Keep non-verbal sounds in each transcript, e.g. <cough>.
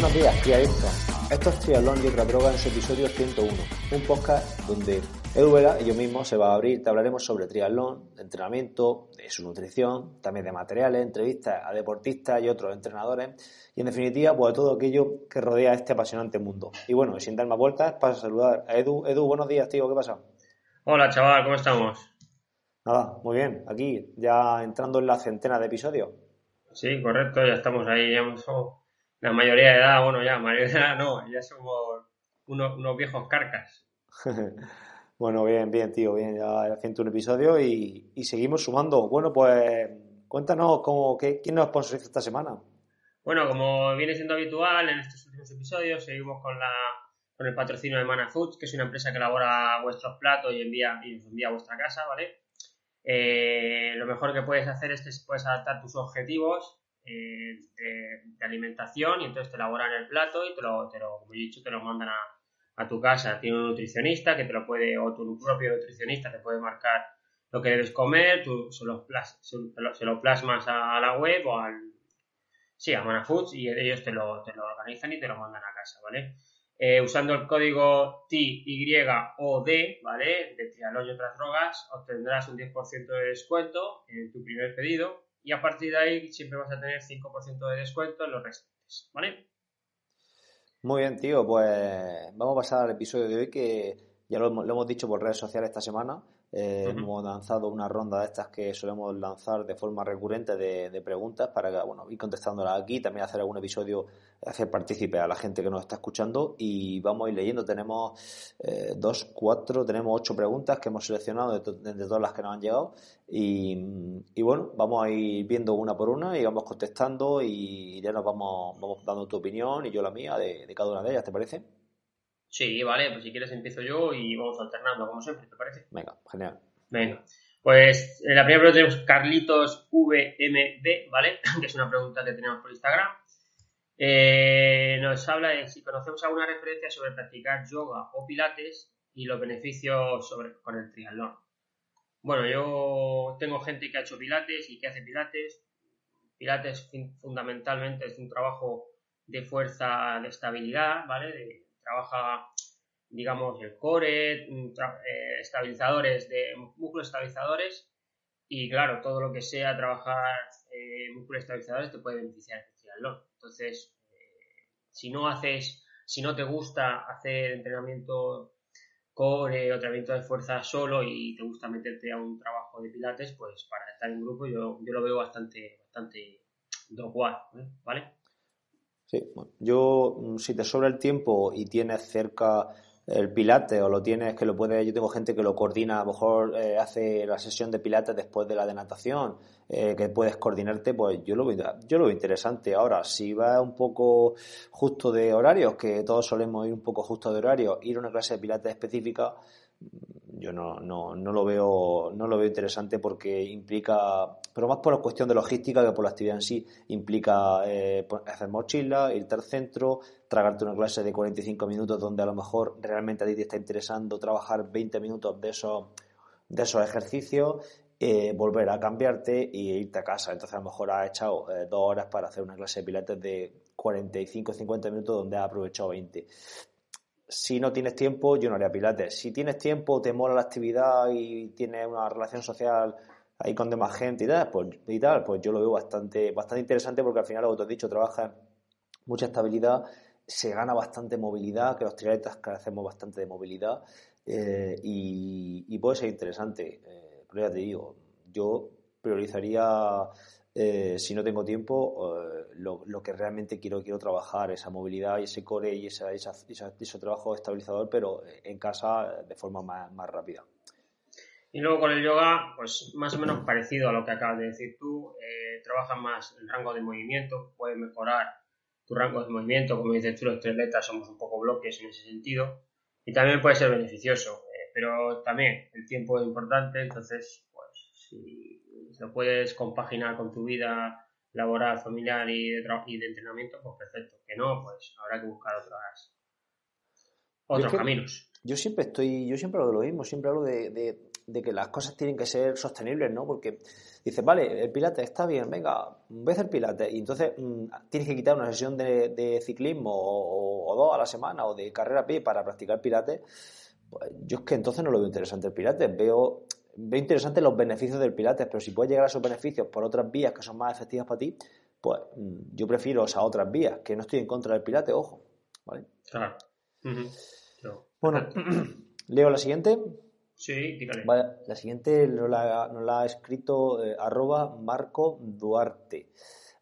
Buenos días, triadictos. Esto es Triatlón y otra droga en su episodio 101, un podcast donde Edu Vela y yo mismo se va a abrir, te hablaremos sobre triatlón, de entrenamiento, de su nutrición, también de materiales, entrevistas a deportistas y otros entrenadores y en definitiva pues de todo aquello que rodea este apasionante mundo. Y bueno, sin dar más vueltas, paso a saludar a Edu. Edu, buenos días, tío, ¿qué pasa? Hola, chaval, ¿cómo estamos? Nada, muy bien, aquí ya entrando en la centena de episodios. Sí, correcto, ya estamos ahí, ya hemos la mayoría de edad, bueno, ya, mayoría de edad no, ya somos unos, viejos carcas. <laughs> bueno, bien, bien, tío, bien, ya 101 episodio y, y seguimos sumando. Bueno, pues cuéntanos cómo, qué, quién nos sponsoriza esta semana. Bueno, como viene siendo habitual en estos últimos episodios, seguimos con la con el patrocinio de Mana Foods, que es una empresa que elabora vuestros platos y envía y os envía a vuestra casa, ¿vale? Eh, lo mejor que puedes hacer es que puedes adaptar tus objetivos eh, de, alimentación y entonces te elaboran el plato y te lo, te lo como he dicho, te lo mandan a, tu casa. Tiene un nutricionista que te lo puede, o tu propio nutricionista te puede marcar lo que debes comer, tú se lo, se plasmas a la web o al... Sí, a Manafoods y ellos te lo, te lo organizan y te lo mandan a casa, ¿vale? Eh, usando el código TYOD, ¿vale? De trialón y otras drogas, obtendrás un 10% de descuento en tu primer pedido y a partir de ahí siempre vas a tener 5% de descuento en los restantes, ¿vale? Muy bien, tío, pues vamos a pasar al episodio de hoy que ya lo, lo hemos dicho por redes sociales esta semana eh, hemos lanzado una ronda de estas que solemos lanzar de forma recurrente de, preguntas para bueno, ir contestándolas aquí, también hacer algún episodio, hacer partícipe a la gente que nos está escuchando y vamos a ir leyendo. Tenemos eh, dos, cuatro, tenemos ocho preguntas que hemos seleccionado de, todas las que nos han llegado y, y, bueno, vamos a ir viendo una por una y vamos contestando y ya nos vamos, vamos dando tu opinión y yo la mía de, de cada una de ellas, ¿te parece? Sí, vale, pues si quieres empiezo yo y vamos alternando como siempre, ¿te parece? Venga, genial. Venga. Pues en la primera pregunta tenemos Carlitos VMD, ¿vale? <clears throat> que es una pregunta que tenemos por Instagram. Eh, nos habla de si conocemos alguna referencia sobre practicar yoga o pilates y los beneficios sobre, con el triatlón. Bueno, yo tengo gente que ha hecho pilates y que hace pilates. Pilates fundamentalmente es un trabajo de fuerza, de estabilidad, ¿vale? De, trabaja, digamos, el core, mm, eh, estabilizadores de músculos estabilizadores y claro, todo lo que sea trabajar eh, músculos estabilizadores te puede beneficiar el Entonces, eh, si no haces, si no te gusta hacer entrenamiento core o entrenamiento de fuerza solo y te gusta meterte a un trabajo de pilates, pues para estar en grupo yo, yo lo veo bastante, bastante ¿vale? Sí, yo mm, si te sobra el tiempo y tienes cerca el pilate o lo tienes que lo puedes, yo tengo gente que lo coordina, a lo mejor eh, hace la sesión de pilates después de la de natación, eh, que puedes coordinarte, pues yo lo veo, yo lo veo interesante. Ahora, si va un poco justo de horarios, que todos solemos ir un poco justo de horarios, ir a una clase de pilates específica, yo no, no, no, lo veo no lo veo interesante porque implica pero más por la cuestión de logística que por la actividad en sí implica eh, hacer mochila irte al centro tragarte una clase de 45 minutos donde a lo mejor realmente a ti te está interesando trabajar 20 minutos de esos de esos ejercicios eh, volver a cambiarte e irte a casa. Entonces a lo mejor has echado eh, dos horas para hacer una clase de pilates de 45 50 minutos donde has aprovechado 20 si no tienes tiempo, yo no haría pilates. Si tienes tiempo, te mola la actividad y tienes una relación social ahí con demás gente y tal, pues, y tal, pues yo lo veo bastante, bastante interesante porque al final, que te has dicho, trabaja mucha estabilidad, se gana bastante movilidad, que los triatletas hacemos bastante de movilidad eh, y, puede ser interesante. Eh, pero ya te digo, yo priorizaría eh, si no tengo tiempo, eh, lo, que realmente quiero, quiero trabajar, esa movilidad y ese core y esa, ese trabajo estabilizador, pero en casa de forma más, rápida. Y luego con el yoga, pues más o menos parecido a lo que acabas de decir tú, eh, trabajas más el rango de movimiento, puedes mejorar tu rango de movimiento, como dices tú, los atletas somos un poco bloques en ese sentido, y también puede ser beneficioso, pero también el tiempo es importante, entonces, pues si lo puedes compaginar con tu vida laboral, familiar y de, y de entrenamiento, pues perfecto. Que no, pues habrá que buscar otras, otros caminos. Yo siempre estoy, yo siempre hablo de lo mismo, siempre hablo de, de que las cosas tienen que ser sostenibles, ¿no? Porque dices, vale, el pilate está bien, venga, voy a hacer pilate. Y entonces mm, tienes que quitar una sesión de, ciclismo o, dos a la semana o de carrera a pie para practicar pilate. Pues yo es que entonces no lo veo interesante el pilate. Veo, veo interesante los beneficios del pilate, pero si puedes llegar a esos beneficios por otras vías que son más efectivas para ti, pues mm, yo prefiero esas otras vías, que no estoy en contra del pilate, ojo. ¿vale? Claro. Bueno, <clears throat> leo la siguiente. Sí, la siguiente nos la, ha escrito eh, arroba Marco Duarte.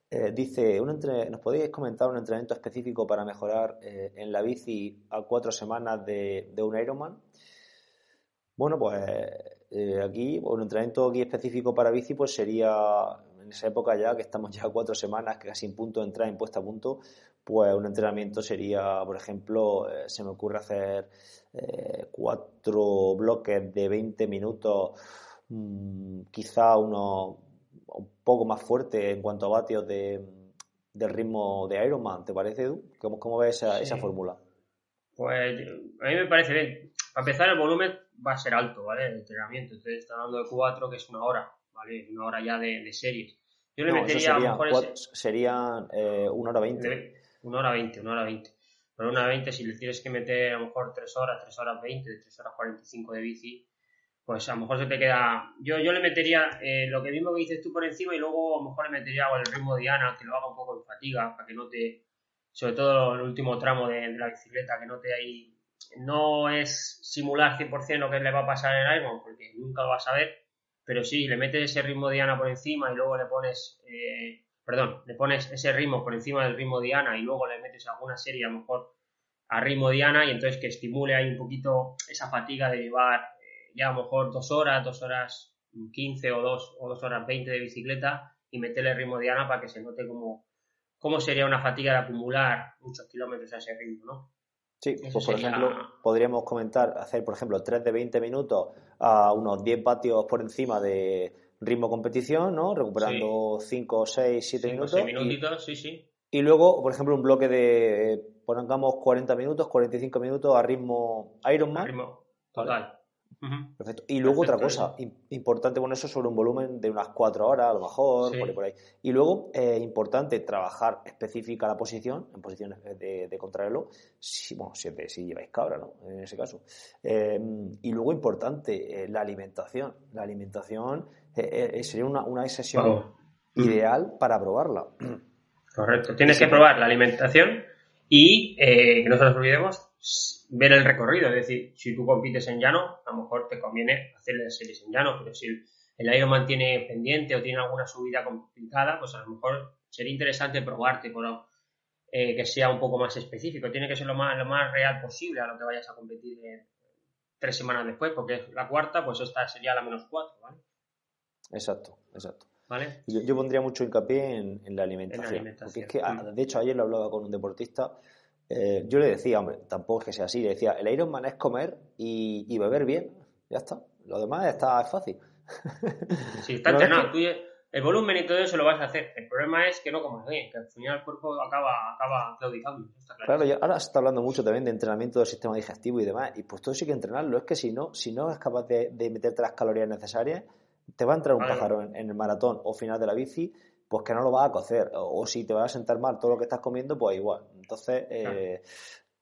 Eh, dice, un ¿nos podéis comentar un entrenamiento específico para mejorar eh, en la bici a cuatro semanas de, de un Ironman? Bueno, pues aquí, un entrenamiento aquí específico para bici, pues sería en esa época ya, que estamos ya cuatro semanas, que casi en punto de entrar en puesta a punto, pues un entrenamiento sería, por ejemplo, eh, se me ocurre hacer eh, cuatro bloques de 20 minutos, mm, quizá uno un poco más fuerte en cuanto a vatios de, del ritmo de Ironman, ¿te parece, Edu? ¿Cómo, cómo ves esa, esa fórmula? Pues a mí me parece bien. Para empezar, el volumen va a ser alto, ¿vale? El entrenamiento. Entonces, está hablando de cuatro, que es una hora, ¿vale? Una hora ya de, series. Yo le metería a lo mejor. Serían eh, una hora veinte. Una hora veinte, una hora veinte. Pero una hora veinte, si le tienes que meter a lo mejor tres horas, tres horas veinte, tres horas cuarenta y cinco de bici, pues a lo mejor se te queda. Yo, yo le metería eh, lo que mismo que dices tú por encima y luego a lo mejor le metería el ritmo de Diana, que lo haga un poco en fatiga, para que no te. Sobre todo el último tramo de, la bicicleta, que no te ahí. No es simular 100% lo que le va a pasar en Iron, porque nunca lo vas a ver, pero sí, le metes ese ritmo Diana por encima y luego le pones. Eh, perdón, le pones ese ritmo por encima del ritmo Diana y luego le metes alguna serie a lo mejor a ritmo Diana y entonces que estimule ahí un poquito esa fatiga de llevar eh, ya a lo mejor dos horas, dos horas quince o dos, o dos horas veinte de bicicleta y meterle ritmo Diana para que se note cómo sería una fatiga de acumular muchos kilómetros a ese ritmo, ¿no? Sí, pues por ejemplo, podríamos comentar, hacer por ejemplo 3 de 20 minutos a unos 10 vatios por encima de, ritmo competición, ¿no? Recuperando 5, 6, 7 minutos. 6 minutitos, sí, sí. Y luego, por ejemplo, un bloque de, pongamos 40 minutos, 45 minutos a ritmo Ironman. A ritmo total. Perfecto. Y luego otra cosa importante, bueno, eso sobre un volumen de unas 4 horas, a lo mejor, por, ahí, por ahí. Y luego, eh, importante, trabajar específica la posición, en posiciones de, de contrarreloj, si, bueno, siempre si lleváis cabra, ¿no? En ese caso. Eh, y luego, importante, eh, la alimentación. La alimentación sería una, una sesión ideal para probarla. Correcto. Tienes que probar la alimentación y, que no se nos olvidemos, ver el recorrido. Es decir, si tú compites en llano, a lo mejor te conviene hacer las series en llano, pero si el, Ironman tiene pendiente o tiene alguna subida complicada, pues a lo mejor sería interesante probarte, pero eh, que sea un poco más específico. Tiene que ser lo más, lo más real posible a lo que vayas a competir tres semanas después, porque la cuarta, pues esta sería la menos cuatro, ¿vale? Exacto, exacto. ¿Vale? Yo, pondría mucho hincapié en, la alimentación. Porque es que, mm. de hecho, ayer lo hablaba con un deportista eh, yo le decía, hombre, tampoco es que sea así, le decía, el Ironman es comer y, beber bien, ya está. Lo demás está fácil. <laughs> Sí, está entrenado. el volumen y todo eso lo vas a hacer. El problema es que no comas bien, que al final el cuerpo acaba, acaba claudicando. claro, ahora se está hablando mucho también de entrenamiento del sistema digestivo y demás, y pues todo eso hay que entrenarlo. Es que si no, si no es capaz de, meterte las calorías necesarias, te va a entrar un pájaro en, en, el maratón o final de la bici pues que no lo vas a cocer. O, si te vas a sentar mal todo lo que estás comiendo, pues igual. Entonces, eh,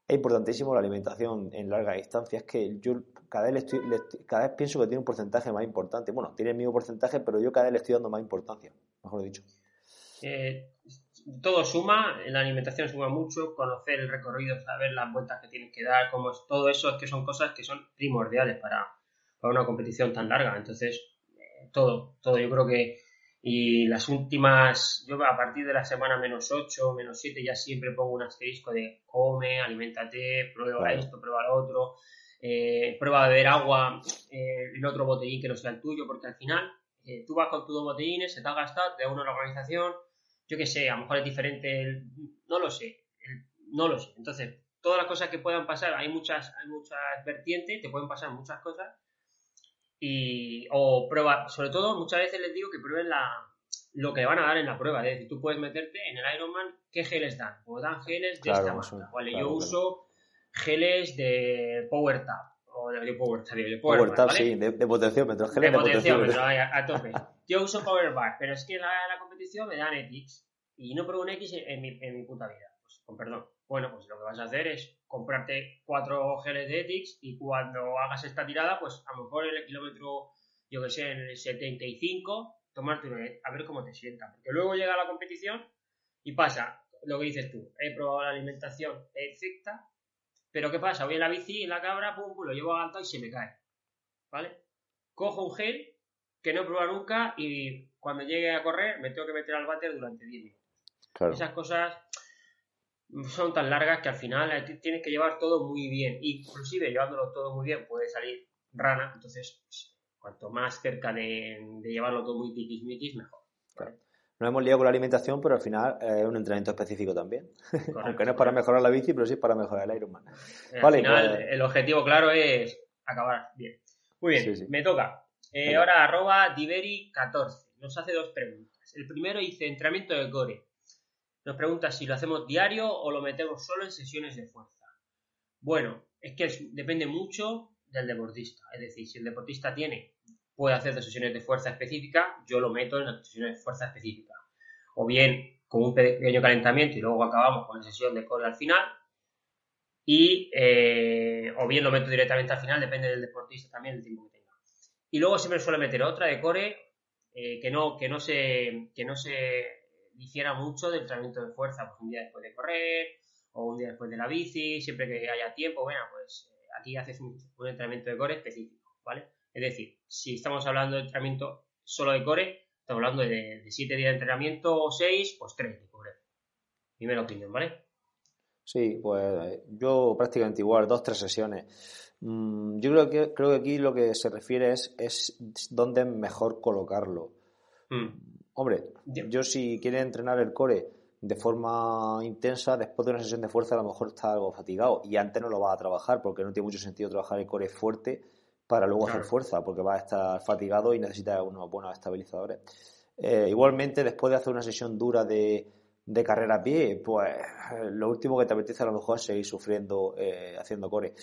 es importantísimo la alimentación en larga distancia. Es que yo cada vez, estoy, cada vez pienso que tiene un porcentaje más importante. Bueno, tiene el mismo porcentaje, pero yo cada vez le estoy dando más importancia, mejor dicho. Eh, todo suma, la alimentación suma mucho, conocer el recorrido, saber las vueltas que tienes que dar, cómo es, todo eso es que son cosas que son primordiales para, para una competición tan larga. Entonces, eh, todo, todo. Yo creo que y las últimas, yo a partir de la semana menos 8, menos 7, ya siempre pongo un asterisco de come, alimentate, prueba esto, prueba lo otro, eh, prueba a beber agua eh, en otro botellín que no sea el tuyo, porque al final eh, tú vas con tus dos botellines, se te ha gastado, te da una organización, yo qué sé, a lo mejor es diferente, no lo sé, no lo sé. Entonces, todas las cosas que puedan pasar, hay muchas, hay muchas vertientes, te pueden pasar muchas cosas y, o prueba, sobre todo muchas veces les digo que prueben la, lo que van a dar en la prueba. Es decir, tú puedes meterte en el Ironman qué geles dan. O dan geles de esta marca. Vale, yo uso geles de Power Tap. O de Power, de Power, Power sí, de, de potenciómetro. De, de potenciómetro, <laughs> a, a, tope. Yo uso Power Bar, pero es que en la, la competición me dan X y no pruebo un X en mi, en mi puta vida. Pues, con perdón. Bueno, pues lo que vas a hacer es comprarte cuatro geles de Ethics y cuando hagas esta tirada, pues a lo mejor en el kilómetro, yo que sé, en el 75, tomarte uno, a ver cómo te sienta. Porque luego llega la competición y pasa lo que dices tú. He probado la alimentación perfecta, pero ¿qué pasa? Voy en la bici, en la cabra, pum, pum, lo llevo a alto y se me cae. ¿Vale? Cojo un gel que no he probado nunca y cuando llegue a correr me tengo que meter al váter durante 10 minutos. Esas cosas son tan largas que al final tienes que llevar todo muy bien. Inclusive llevándolo todo muy bien puede salir rana, entonces pues, cuanto más cerca de, llevarlo todo muy tiquismiquis, mejor. Nos hemos liado con la alimentación, pero al final es un entrenamiento específico también. <laughs> Aunque no es para mejorar la bici, pero sí para mejorar el Ironman. Vale, al final, pues- el objetivo claro es acabar bien. Muy bien, me toca. Eh, ahora arroba Diveri14. Nos hace dos preguntas. El primero dice entrenamiento de core. Nos pregunta si lo hacemos diario o lo metemos solo en sesiones de fuerza. Bueno, es que depende mucho del deportista. Es decir, si el deportista tiene, puede hacer dos sesiones de fuerza específica, yo lo meto en las sesiones de fuerza específica. O bien con un pequeño calentamiento y luego acabamos con la sesión de core al final. Y, eh, o bien lo meto directamente al final, depende del deportista también, del tiempo que tenga. Y luego siempre suele meter otra de core eh, que, no, que, no se, que no se difiera mucho del entrenamiento de fuerza, pues un día después de correr o un día después de la bici, siempre que haya tiempo, bueno, pues eh, aquí haces un, entrenamiento de core específico, ¿vale? Es decir, si estamos hablando de entrenamiento solo de core, estamos hablando de 7 días de entrenamiento o 6, pues 3 de core. Primera opinión, ¿vale? Sí, pues yo prácticamente igual, dos, tres sesiones. Mm, yo creo que, creo que aquí lo que se refiere es, es dónde mejor colocarlo. Mm. Hombre, yo si quiere entrenar el core de forma intensa, después de una sesión de fuerza a lo mejor está algo fatigado y antes no lo va a trabajar porque no tiene mucho sentido trabajar el core fuerte para luego hacer fuerza porque va a estar fatigado y necesita unos buenos estabilizadores. Eh, igualmente, después de hacer una sesión dura de, de carrera a pie, pues lo último que te apetece a lo mejor es seguir sufriendo eh, haciendo core.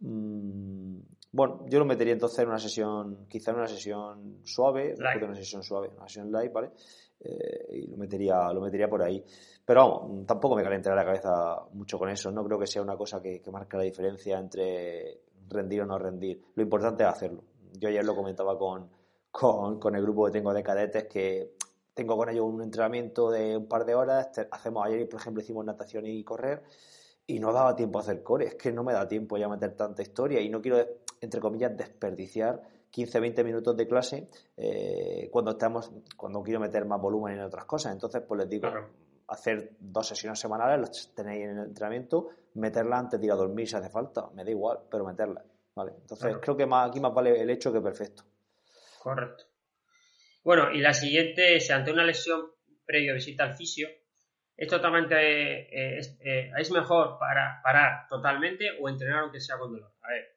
Mm, bueno, yo lo metería entonces en una sesión, quizá en una sesión suave, una sesión suave, una sesión light, ¿vale? Eh, y lo metería, lo metería por ahí. Pero vamos, tampoco me calentará la cabeza mucho con eso. No creo que sea una cosa que, que marque la diferencia entre rendir o no rendir. Lo importante es hacerlo. Yo ayer lo comentaba con, con, con el grupo que tengo de cadetes que tengo con ellos un entrenamiento de un par de horas. Hacemos ayer, por ejemplo, hicimos natación y correr y no daba tiempo a hacer core. Es que no me da tiempo ya meter tanta historia y no quiero entre comillas, desperdiciar 15-20 minutos de clase eh, cuando estamos, cuando quiero meter más volumen en otras cosas. Entonces, pues les digo, hacer dos sesiones semanales, las tenéis en el entrenamiento, meterla antes de ir a dormir si hace falta, me da igual, pero meterla. ¿vale? Entonces, creo que más, aquí más vale el hecho que perfecto. Correcto. Bueno, y la siguiente es ante una lesión previo visita al fisio, es totalmente eh, es, eh, es, mejor para parar totalmente o entrenar aunque sea con dolor. A ver,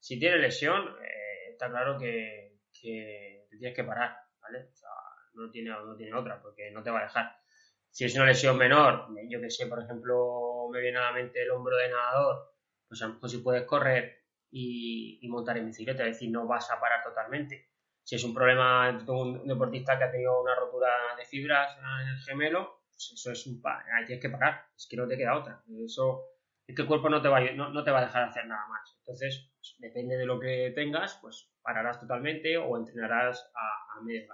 si tiene lesión, eh, está claro que, te tienes que parar, ¿vale? O sea, no tiene, no tiene otra, porque no te va a dejar. Si es una lesión menor, yo que sé, por ejemplo, me viene a la mente el hombro de nadador, pues a lo mejor si puedes correr y, montar en bicicleta, es decir, no vas a parar totalmente. Si es un problema de un deportista que ha tenido una rotura de fibras en el gemelo, pues eso es un ahí tienes que parar, es que no te queda otra. Eso es que el cuerpo no te va a, no, te va a dejar hacer nada más. Entonces, pues, depende de lo que tengas, pues pararás totalmente o entrenarás a, a medio.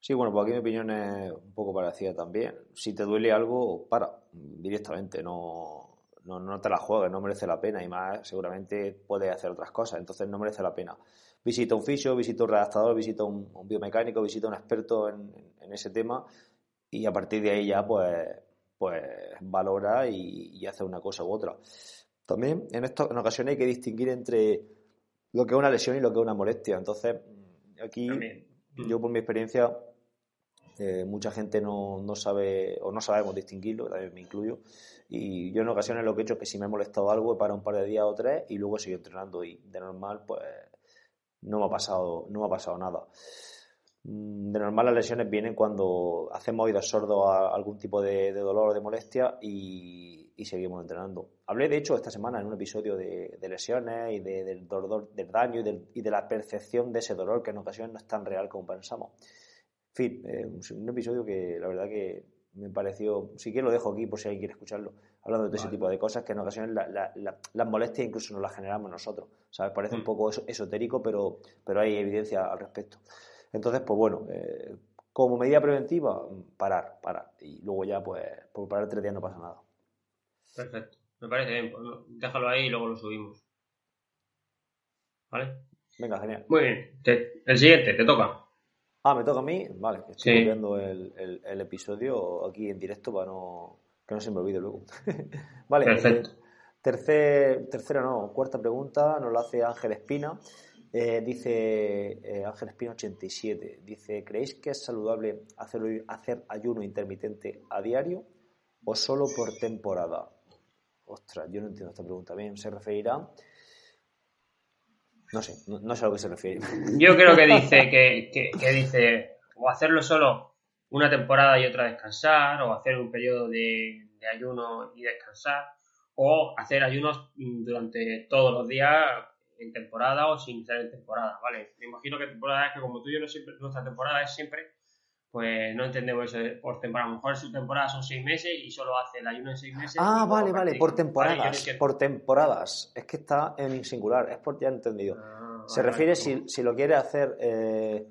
Sí, bueno, pues aquí mi opinión es un poco parecida también. Si te duele algo, para directamente, no, no, te la juegues, no merece la pena y más seguramente puedes hacer otras cosas, entonces no merece la pena. Visita un fisio, visita un redactador, visita un, biomecánico, visita un experto en, ese tema y a partir de ahí ya pues pues valora y, hace una cosa u otra. También en, esto, en ocasiones hay que distinguir entre lo que es una lesión y lo que es una molestia. Entonces, aquí yo por mi experiencia, eh, mucha gente no, no, sabe o no sabemos distinguirlo, también me incluyo. Y yo en ocasiones lo que he hecho es que si me he molestado algo, he parado un par de días o tres y luego sigo entrenando y de normal, pues no me ha pasado, no me ha pasado nada. Mm, de normal las lesiones vienen cuando hacemos oídos sordos a algún tipo de, dolor o de molestia y, seguimos entrenando. Hablé de hecho esta semana en un episodio de, lesiones y del dolor, del daño y, de la percepción de ese dolor que en ocasiones no es tan real como pensamos. En fin, eh, un, episodio que la verdad que me pareció, sí que lo dejo aquí por si alguien quiere escucharlo, hablando de ese tipo de cosas que en ocasiones las molestias incluso nos las generamos nosotros. ¿Sabes? Parece un mm. poco esotérico, pero, pero hay evidencia al respecto. Entonces, pues bueno, eh, como medida preventiva, parar, parar. Y luego ya, pues, por parar tres días no pasa nada. Perfecto. Me parece bien. Pues, déjalo ahí y luego lo subimos. ¿Vale? Venga, genial. Muy bien. el siguiente, te toca. Ah, me toca a mí. Vale, estoy viendo el, episodio aquí en directo para no, que no se me olvide luego. <laughs> vale. Perfecto. Eh, tercer, tercera, no, cuarta pregunta nos la hace Ángel Espina. Eh, dice eh, Ángel Espino 87, dice, ¿creéis que es saludable hacer, hacer ayuno intermitente a diario o solo por temporada? Ostras, yo no entiendo esta pregunta bien. ¿Se referirá? No sé, no, sé a lo que se refiere. <laughs> Yo creo que dice que, dice o hacerlo solo una temporada y otra descansar, o hacer un periodo de, de ayuno y descansar, o hacer ayunos durante todos los días en temporada o sin ser en temporada, ¿vale? Me imagino que temporada es que como tú y yo no siempre, nuestra temporada es siempre, pues no entendemos eso por temporada. A lo mejor su temporada son seis meses y solo hace el ayuno en seis meses. Ah, vale, vale, por temporadas, por temporadas. Es que está en singular, es por ya entendido. Ah, Se refiere si, si, lo quiere hacer, eh,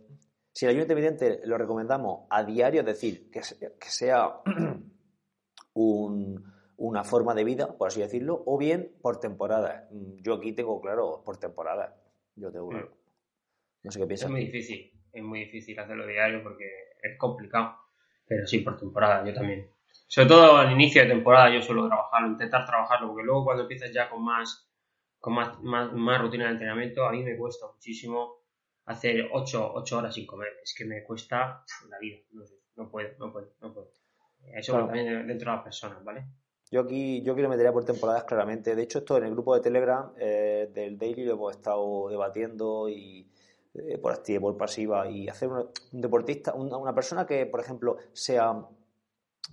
si el ayuno intermitente lo recomendamos a diario, es decir, que, que sea <clears throat> un una forma de vida, por así decirlo, o bien por temporada. Mm, yo aquí tengo claro por temporada. Yo tengo mm. No sé qué piensas. Es muy difícil, es muy difícil hacerlo diario porque es complicado. Pero sí, por temporada, yo también. Sobre todo al inicio de temporada yo suelo trabajarlo, intentar trabajarlo, porque luego cuando empiezas ya con más con más, más, rutina de entrenamiento, a mí me cuesta muchísimo hacer 8, horas sin comer. Es que me cuesta la vida. No, sé, no puedo, no puedo, no puedo. Eso también dentro de las personas, ¿vale? Yo aquí, yo quiero metería por temporadas claramente. De hecho, esto en el grupo de Telegram eh, del Daily lo hemos estado debatiendo y eh, por activa y por pasiva. Y hacer un, deportista, una, persona que, por ejemplo, sea,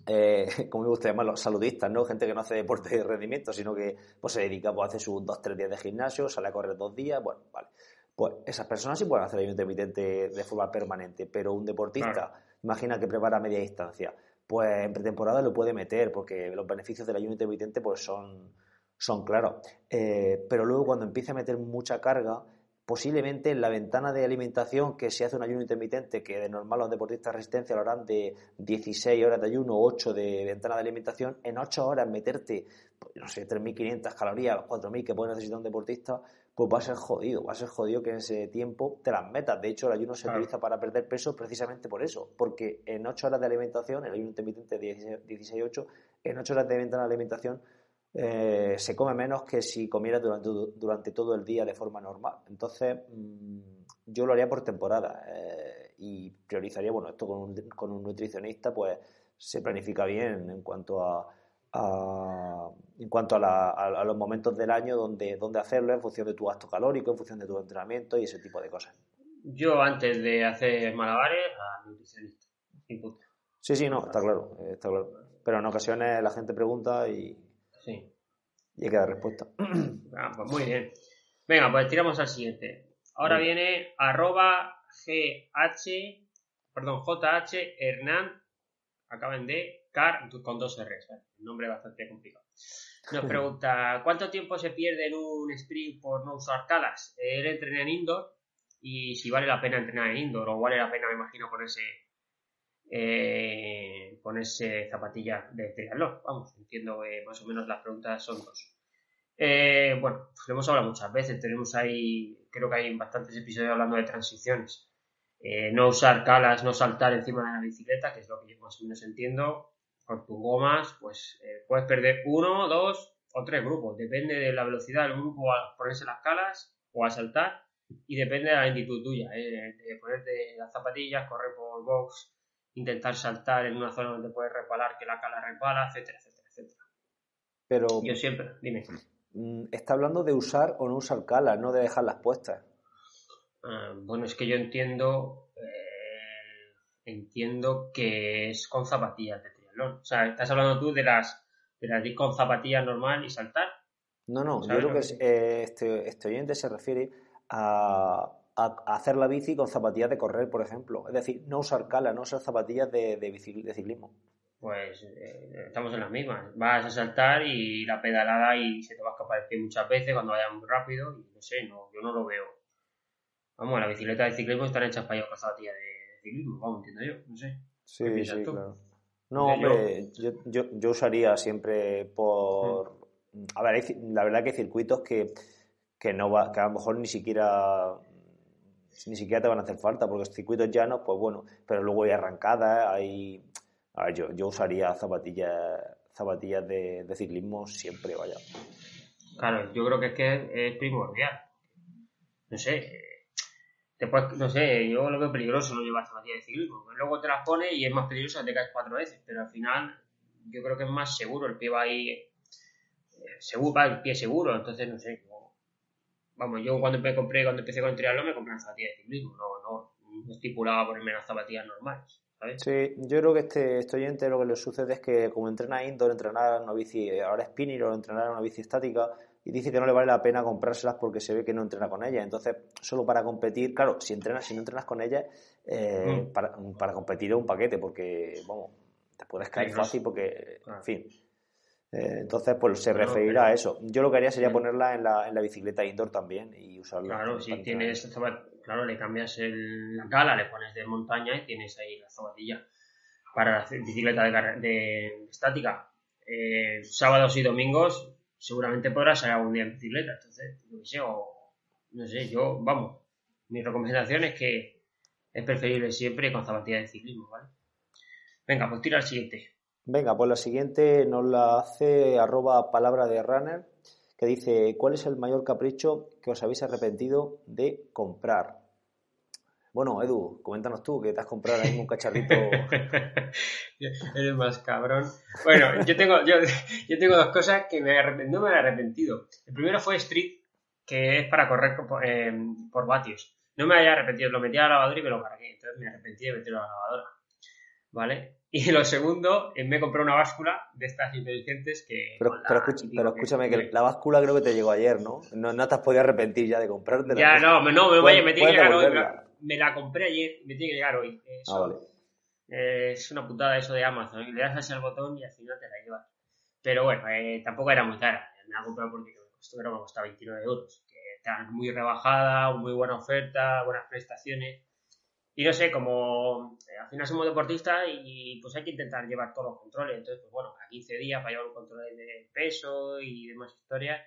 eh, <laughs> como me gusta llamarlo, saludistas, ¿no? Gente que no hace deporte de rendimiento, sino que pues, se dedica, pues hace sus dos, tres días de gimnasio, sale a correr dos días, bueno, vale. Pues esas personas sí pueden hacer ayuno intermitente de forma permanente, pero un deportista, imagina que prepara media distancia pues en pretemporada lo puede meter porque los beneficios del ayuno intermitente pues son, son claros. Eh, pero luego cuando empiece a meter mucha carga, posiblemente en la ventana de alimentación que se hace un ayuno intermitente, que de normal los deportistas de resistencia lo harán de 16 horas de ayuno, 8 de ventana de alimentación, en 8 horas meterte, pues, no sé, 3.500 calorías, 4.000 que puede necesitar un deportista, pues va a ser jodido, va a ser jodido que en ese tiempo te las metas. De hecho, el ayuno se utiliza para perder peso precisamente por eso, porque en 8 horas de alimentación, el ayuno intermitente 16-8, en 8 horas de ventana de alimentación eh, se come menos que si comiera durante, durante, todo el día de forma normal. Entonces, mm, yo lo haría por temporada eh, y priorizaría, bueno, esto con un, con un nutricionista, pues se planifica bien en cuanto a en cuanto a, los momentos del año donde, donde hacerlo en función de tu gasto calórico, en función de tu entrenamiento y ese tipo de cosas. Yo antes de hacer malabares, a nutricionista. Sí, sí, no, está claro, está claro. Pero en ocasiones la gente pregunta y, sí. y hay que dar respuesta. Ah, pues muy bien. Venga, pues tiramos al siguiente. Ahora viene arroba GH, perdón, JH Hernán, acaban de Car con dos R's, nombre bastante complicado. Nos <laughs> pregunta, ¿cuánto tiempo se pierde en un sprint por no usar calas? Él entrena en indoor y si vale la pena entrenar en indoor o vale la pena, me imagino, ponerse, eh, ponerse zapatillas de triatlón. Vamos, entiendo que más o menos las preguntas son dos. Eh, bueno, pues lo hemos hablado muchas veces, tenemos ahí, creo que hay bastantes episodios hablando de transiciones. Eh, no usar calas, no saltar encima de la bicicleta, que es lo que yo más o menos entiendo, con tus gomas, pues puedes perder uno, dos o tres grupos. Depende de la velocidad del grupo a ponerse las calas o a saltar y depende de la lentitud tuya. De ponerte las zapatillas, correr por box, intentar saltar en una zona donde puedes repalar, que la cala repala, etcétera, etcétera, etcétera. Pero. Yo siempre, dime. Mm, está hablando de usar o no usar calas, no de dejarlas puestas. Ah, bueno, es que yo entiendo entiendo que es con zapatillas de triatlón. O sea, estás hablando tú de las, de las con zapatillas normal y saltar. No, no, yo creo que eh, este, este, oyente se refiere a, hacer la bici con zapatillas de correr, por ejemplo. Es decir, no usar cala, no usar zapatillas de, de, de ciclismo. Pues eh, estamos en las mismas. Vas a saltar y la pedalada y se te va a escapar el pie muchas veces cuando vayas muy rápido. Y no sé, no, yo no lo veo. Vamos, la bicicleta de ciclismo están hechas para ir con zapatillas de ciclismo, vamos, entiendo yo, no sé. Sí, sí, claro. No, hombre, yo, yo, yo, usaría siempre por... A ver, la verdad que hay circuitos que, que, no va, que a lo mejor ni siquiera ni siquiera te van a hacer falta, porque los circuitos llanos, pues bueno, pero luego hay arrancadas, hay... A ver, yo, yo usaría zapatillas zapatillas de, ciclismo siempre, vaya. Claro, yo creo que es que es primordial. No sé, después, no sé, yo lo veo peligroso no llevar zapatillas de ciclismo. Luego te las pones y es más peligroso, te caes cuatro veces, pero al final yo creo que es más seguro, el pie va ahí, eh, seguro, va el pie seguro, entonces no sé, vamos, yo cuando me compré, cuando empecé con el triatlón me compré una zapatilla de ciclismo, no, no, no estipulaba ponerme las zapatillas normales. ¿sabes? Sí, yo creo que este, este oyente lo que le sucede es que como entrena indoor, entrenar una bici, ahora spinning o entrenar una bici estática, y dice que no le vale la pena comprárselas porque se ve que no entrena con ellas. Entonces, solo para competir, claro, si entrenas, si no entrenas con ellas, eh, mm. para, para, competir es un paquete porque, vamos, te puedes caer fácil porque, en fin. Eh, entonces, pues se referirá a eso. Yo lo que haría sería ponerla en la, en la bicicleta indoor también y usarla. Claro, si tienes, claro, le cambias el, la cala, le pones de montaña y tienes ahí la zapatilla para la bicicleta de, de, estática. Eh, sábados y domingos seguramente podrás salir algún día en bicicleta. Entonces, no sé, o, no sé, yo, vamos, mi recomendación es que es preferible siempre con zapatillas de ciclismo, ¿vale? Venga, pues tira al siguiente. Venga, pues la siguiente nos la hace arroba palabra de runner, que dice, ¿cuál es el mayor capricho que os habéis arrepentido de comprar? Bueno, Edu, coméntanos tú, que te has comprado ahí un cacharrito. <laughs> Eres más cabrón. Bueno, yo tengo, yo, yo tengo dos cosas que me no me he arrepentido. El primero fue Street, que es para correr eh, por vatios. No me había arrepentido, lo metí a la lavadora y me lo cargué. Entonces me arrepentí de meterlo a la lavadora. ¿Vale? <laughs> Y lo segundo, me compré una báscula de estas inteligentes que... Pero, escúchame, que, la báscula creo que te llegó ayer, ¿no? No, no te has podido arrepentir ya de comprártela. Ya, no, no, me, vaya, me tiene que llegar hoy. Me la compré ayer, me tiene que llegar hoy. ah, vale. Eh, es una putada eso de Amazon. Le das así al botón y al final te la llevas. Pero bueno, eh, tampoco era muy cara. Me la comprado porque me costó, me costaba 29 euros. Que está muy rebajada, muy buena oferta, buenas prestaciones. Y no sé, como eh, al final somos deportistas y pues hay que intentar llevar todos los controles. Entonces, pues bueno, a 15 días para llevar un control de peso y demás historias,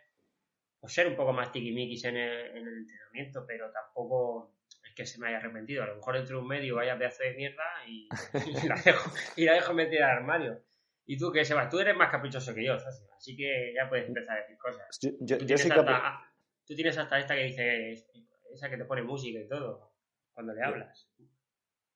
pues ser un poco más tiquimiquis en el, en el entrenamiento, pero tampoco es que se me haya arrepentido. A lo mejor entre un medio vaya pedazo de mierda y, <laughs> la dejo, y la dejo metida al armario. Y tú, que Sebas, tú eres más caprichoso que yo, así que ya puedes empezar a decir cosas. Yo, tú, tienes hasta, tú tienes hasta esta que dice, esa que te pone música y todo cuando le hablas.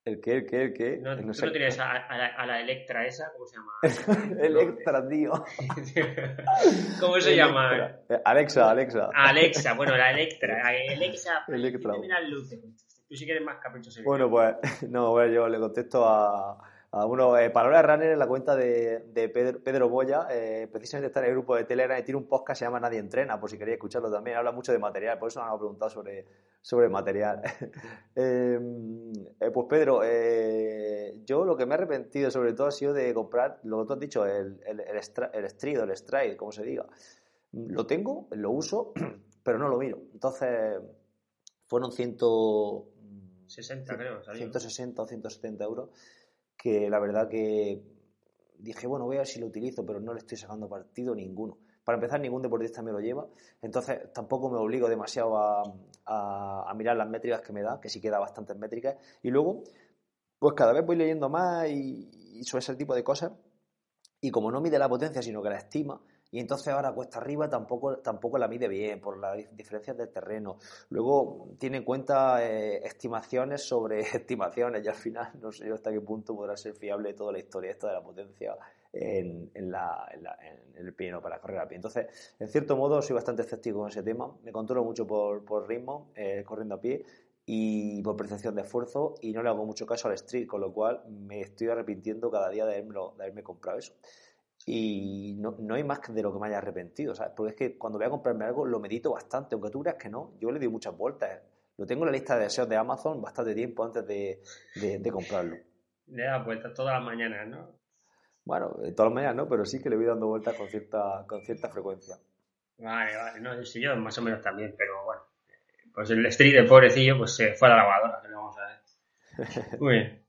¿El qué? ¿El qué? ¿El qué? No, tú no tienes a, la, Electra esa, ¿cómo se llama? <laughs> Electra, tío. <laughs> ¿Cómo se llama? Alexa, Alexa. Alexa, bueno, la Electra. <laughs> Alexa, Electra. Mira luces. Tú sí que eres más caprichoso. Bueno, pues, no, bueno, yo le contesto a, a uno, eh, Palabra Runner en la cuenta de, de Pedro, Pedro, Boya, eh, precisamente está en el grupo de Telegram y tiene un podcast que se llama Nadie Entrena, por si queréis escucharlo también. Habla mucho de material, por eso me han preguntado sobre, sobre material. <laughs> Em, eh, pues Pedro, eh, yo lo que me he arrepentido sobre todo ha sido de comprar, lo que tú has dicho, el, el, el, el Stride o el Stride, como se diga. Lo tengo, lo uso, <clears throat> pero no lo miro. Entonces, fueron 160, creo, 160 o 170 euros que la verdad que dije, bueno, voy a ver si lo utilizo, pero no le estoy sacando partido ninguno. Para empezar, ningún deportista me lo lleva, entonces tampoco me obligo demasiado a, mirar las métricas que me da, que sí queda bastantes métricas. Y luego, pues cada vez voy leyendo más y, y sobre ese tipo de cosas. Y como no mide la potencia, sino que la estima, y entonces ahora cuesta arriba tampoco, tampoco la mide bien por las diferencias del terreno. Luego tiene en cuenta eh, estimaciones sobre <laughs> estimaciones y al final no sé hasta qué punto podrá ser fiable toda la historia esta de la potencia en, en, la, en, el piano para correr a pie. Entonces, en cierto modo, soy bastante escéptico en ese tema. Me controlo mucho por, por ritmo, eh, corriendo a pie. y por percepción de esfuerzo y no le hago mucho caso al street, con lo cual me estoy arrepintiendo cada día de haberme, de haberme comprado eso. Y no, no, hay más que de lo que me haya arrepentido, ¿sabes? Porque es que cuando voy a comprarme algo lo medito bastante, aunque tú creas que no, yo le doy muchas vueltas. Lo tengo en la lista de deseos de Amazon bastante tiempo antes de, de, comprarlo. Le das vueltas todas las mañanas, ¿no? Bueno, todas las mañanas no, pero sí que le voy dando vueltas con cierta, con cierta frecuencia. Vale, vale, no, sí, yo más o menos también, pero bueno. Pues el street, el pobrecillo, pues se fue a la lavadora, que le vamos a ver. <laughs> Muy bien.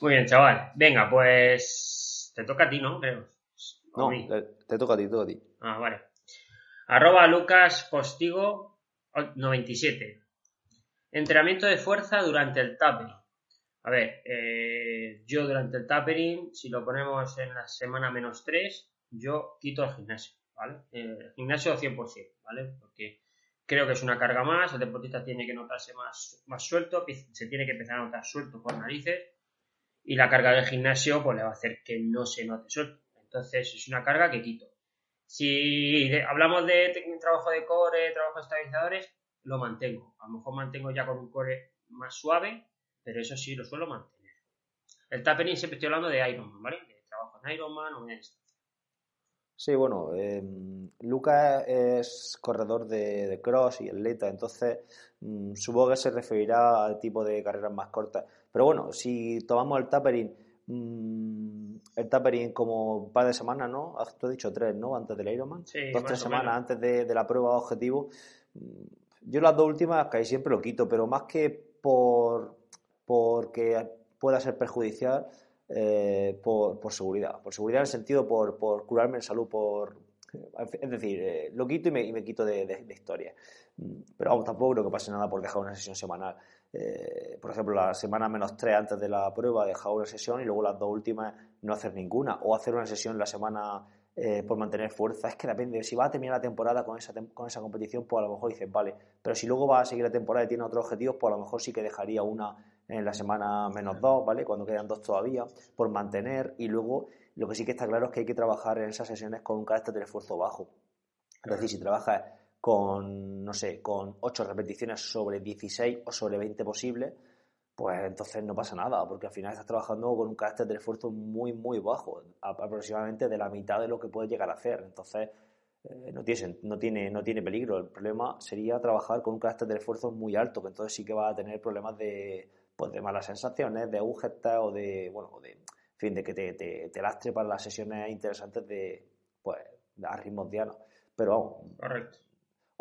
Muy bien, chaval. Venga, pues te toca a ti, ¿no? Creo. No, te, toca a ti, te toca a ti. Ah, vale. Arroba Lucas Postigo 97. Entrenamiento de fuerza durante el tapering. A ver, eh, yo durante el tapering, si lo ponemos en la semana menos 3, yo quito el gimnasio, ¿vale? El gimnasio 100%, ¿vale? Porque creo que es una carga más, el deportista tiene que notarse más, más suelto, se tiene que empezar a notar suelto por narices y la carga del gimnasio pues le va a hacer que no se note suelto. Entonces es una carga que quito. Si hablamos de trabajo de core, trabajo de estabilizadores, lo mantengo. A lo mejor mantengo ya con un core más suave, pero eso sí lo suelo mantener. El tapering siempre estoy hablando de Ironman, ¿vale? De trabajo en Ironman o en distancia. Sí, bueno, eh, Lucas es corredor de, cross y atleta, entonces mm, supongo que se referirá al tipo de carreras más cortas. Pero bueno, si tomamos el tapering Mm, el tapering como un par de semanas, ¿no? Tú has dicho tres, ¿no? Antes del Ironman. Sí, dos, tres semanas antes de, la prueba objetivo. Mm, yo las dos últimas casi siempre lo quito, pero más que por porque pueda ser perjudicial, eh, por, por, seguridad. Por seguridad en el sentido por, por curarme en salud, por es decir, eh, lo quito y me, y me quito de, de, historia. Mm, pero vamos, tampoco creo que pase nada por dejar una sesión semanal. Eh, por ejemplo, la semana menos tres antes de la prueba, dejar una sesión y luego las dos últimas no hacer ninguna. O hacer una sesión la semana eh, por mantener fuerza. Es que depende. Si va a terminar la temporada con esa, con esa competición, pues a lo mejor dices, vale. Pero si luego va a seguir la temporada y tiene otros objetivos, pues a lo mejor sí que dejaría una en la semana menos dos, ¿vale? Cuando quedan dos todavía, por mantener. Y luego, lo que sí que está claro es que hay que trabajar en esas sesiones con un carácter de esfuerzo bajo. Es decir, si trabajas con, no sé, con 8 repeticiones sobre 16 o sobre 20 posibles, pues entonces no pasa nada, porque al final estás trabajando con un carácter de esfuerzo muy, muy bajo, aproximadamente de la mitad de lo que puedes llegar a hacer. Entonces, eh, no, tiene, no, tiene, no tiene peligro. El problema sería trabajar con un carácter de esfuerzo muy alto, que entonces sí que va a tener problemas de, pues, de malas sensaciones, de agujetas o de, bueno, de, fin, de que te, te, lastre para las sesiones interesantes de, pues, a ritmos dianos. Pero vamos, Correcto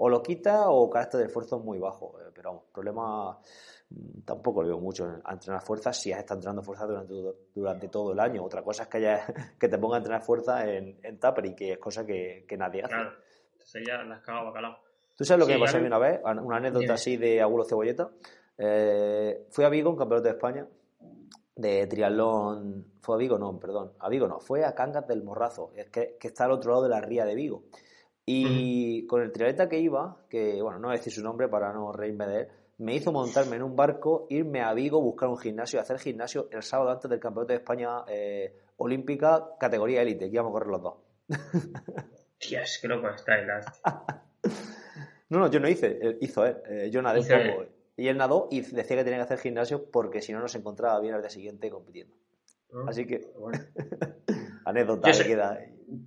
o lo quita o carácter de esfuerzo muy bajo. Eh, pero vamos, problema mm, tampoco lo veo mucho a entrenar fuerza si has estado entrenando fuerza durante, durante todo el año. Otra cosa es que, haya, <laughs> que te ponga a entrenar fuerza en, en Tupper y que es cosa que, que nadie hace. Claro, entonces ya la has cagado bacalao. ¿Tú sabes lo que me pasó a mí una vez? Una anécdota así de abuelo cebolleta. Eh, fui a Vigo, un campeonato de España, de triatlón. ¿Fue a Vigo? No, perdón. A Vigo no, fue a Cangas del Morrazo, que está al otro lado de la ría de Vigo. Y con el triatleta que iba, que bueno, no voy a decir su nombre para no reírme de él, me hizo montarme en un barco, irme a Vigo, buscar un gimnasio, hacer gimnasio el sábado antes del Campeonato de España eh, Olímpica, categoría élite, que íbamos a correr los dos. Dios, qué loco está el <laughs> No, no, yo no hice, hizo él, eh, yo nadé un poco. Y él nadó y decía que tenía que hacer gimnasio porque si no, no se encontraba bien al día siguiente compitiendo. Ah, Así que, bueno. <laughs> anécdota que queda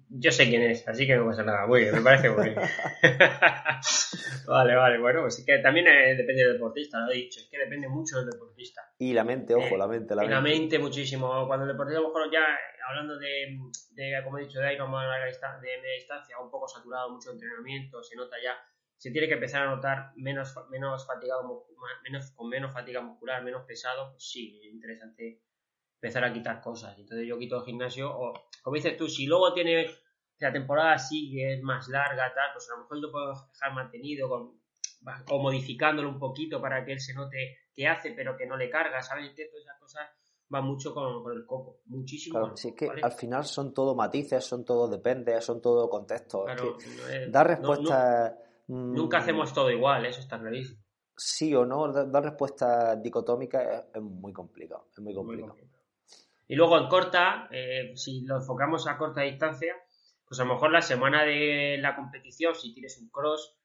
yo sé quién es, así que no pasa nada. Muy bien, me parece muy bien. <laughs> vale, vale, bueno, pues que también eh, depende del deportista, lo he dicho, es que depende mucho del deportista. Y la mente, ojo, la mente, la mente. La mente muchísimo. Cuando el deportista, a lo mejor ya, hablando de, de como he dicho, de Ironman a de media distancia, un poco saturado, mucho entrenamiento, se nota ya, se tiene que empezar a notar menos, menos fatigado, menos, con menos fatiga muscular, menos pesado, pues sí, es interesante empezar a quitar cosas. Entonces yo quito el gimnasio, o como dices tú, si luego tiene la temporada sigue, es más larga, tal, pues a lo mejor lo puedo dejar mantenido con, o modificándolo un poquito para que él se note que hace, pero que no le carga, ¿sabes? Que todas esas cosas van mucho con, el coco, muchísimo. Claro, sí, es que al final son todo matices, son todo depende, son todo contextos. dar respuestas. nunca mm, hacemos todo igual, eso está clarísimo. Sí o no, dar, respuestas dicotómicas es, muy complicado, es muy complicado. Y luego en corta, eh, si lo enfocamos a corta distancia, pues a lo mejor la semana de la competición, si tienes un cross,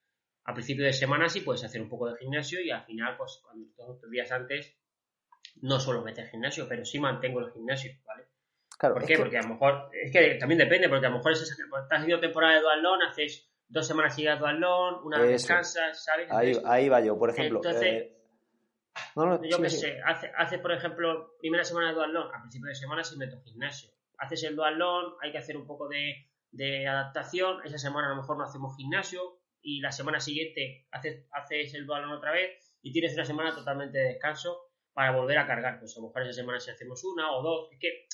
a principio de semana sí puedes hacer un poco de gimnasio y al final, pues cuando todos los días antes, no solo meter gimnasio, pero sí mantengo el gimnasio, ¿vale? ¿Por qué? Porque a lo mejor, es que también depende, porque a lo mejor estás haciendo temporada de dualón, haces dos semanas seguidas dualón, una vez descansas, ¿sabes? ahí, ahí va yo, por ejemplo. Entonces, eh, yo qué sé, hace, hace, por ejemplo, primera semana de dualón, a principio de semana sí meto gimnasio. Haces el dualón, hay que hacer un poco de, de adaptación, esa semana a lo mejor no hacemos gimnasio y la semana siguiente haces, haces el dualón otra vez y tienes una semana totalmente de descanso para volver a cargar. Pues a lo mejor esa semana si hacemos una o dos, es que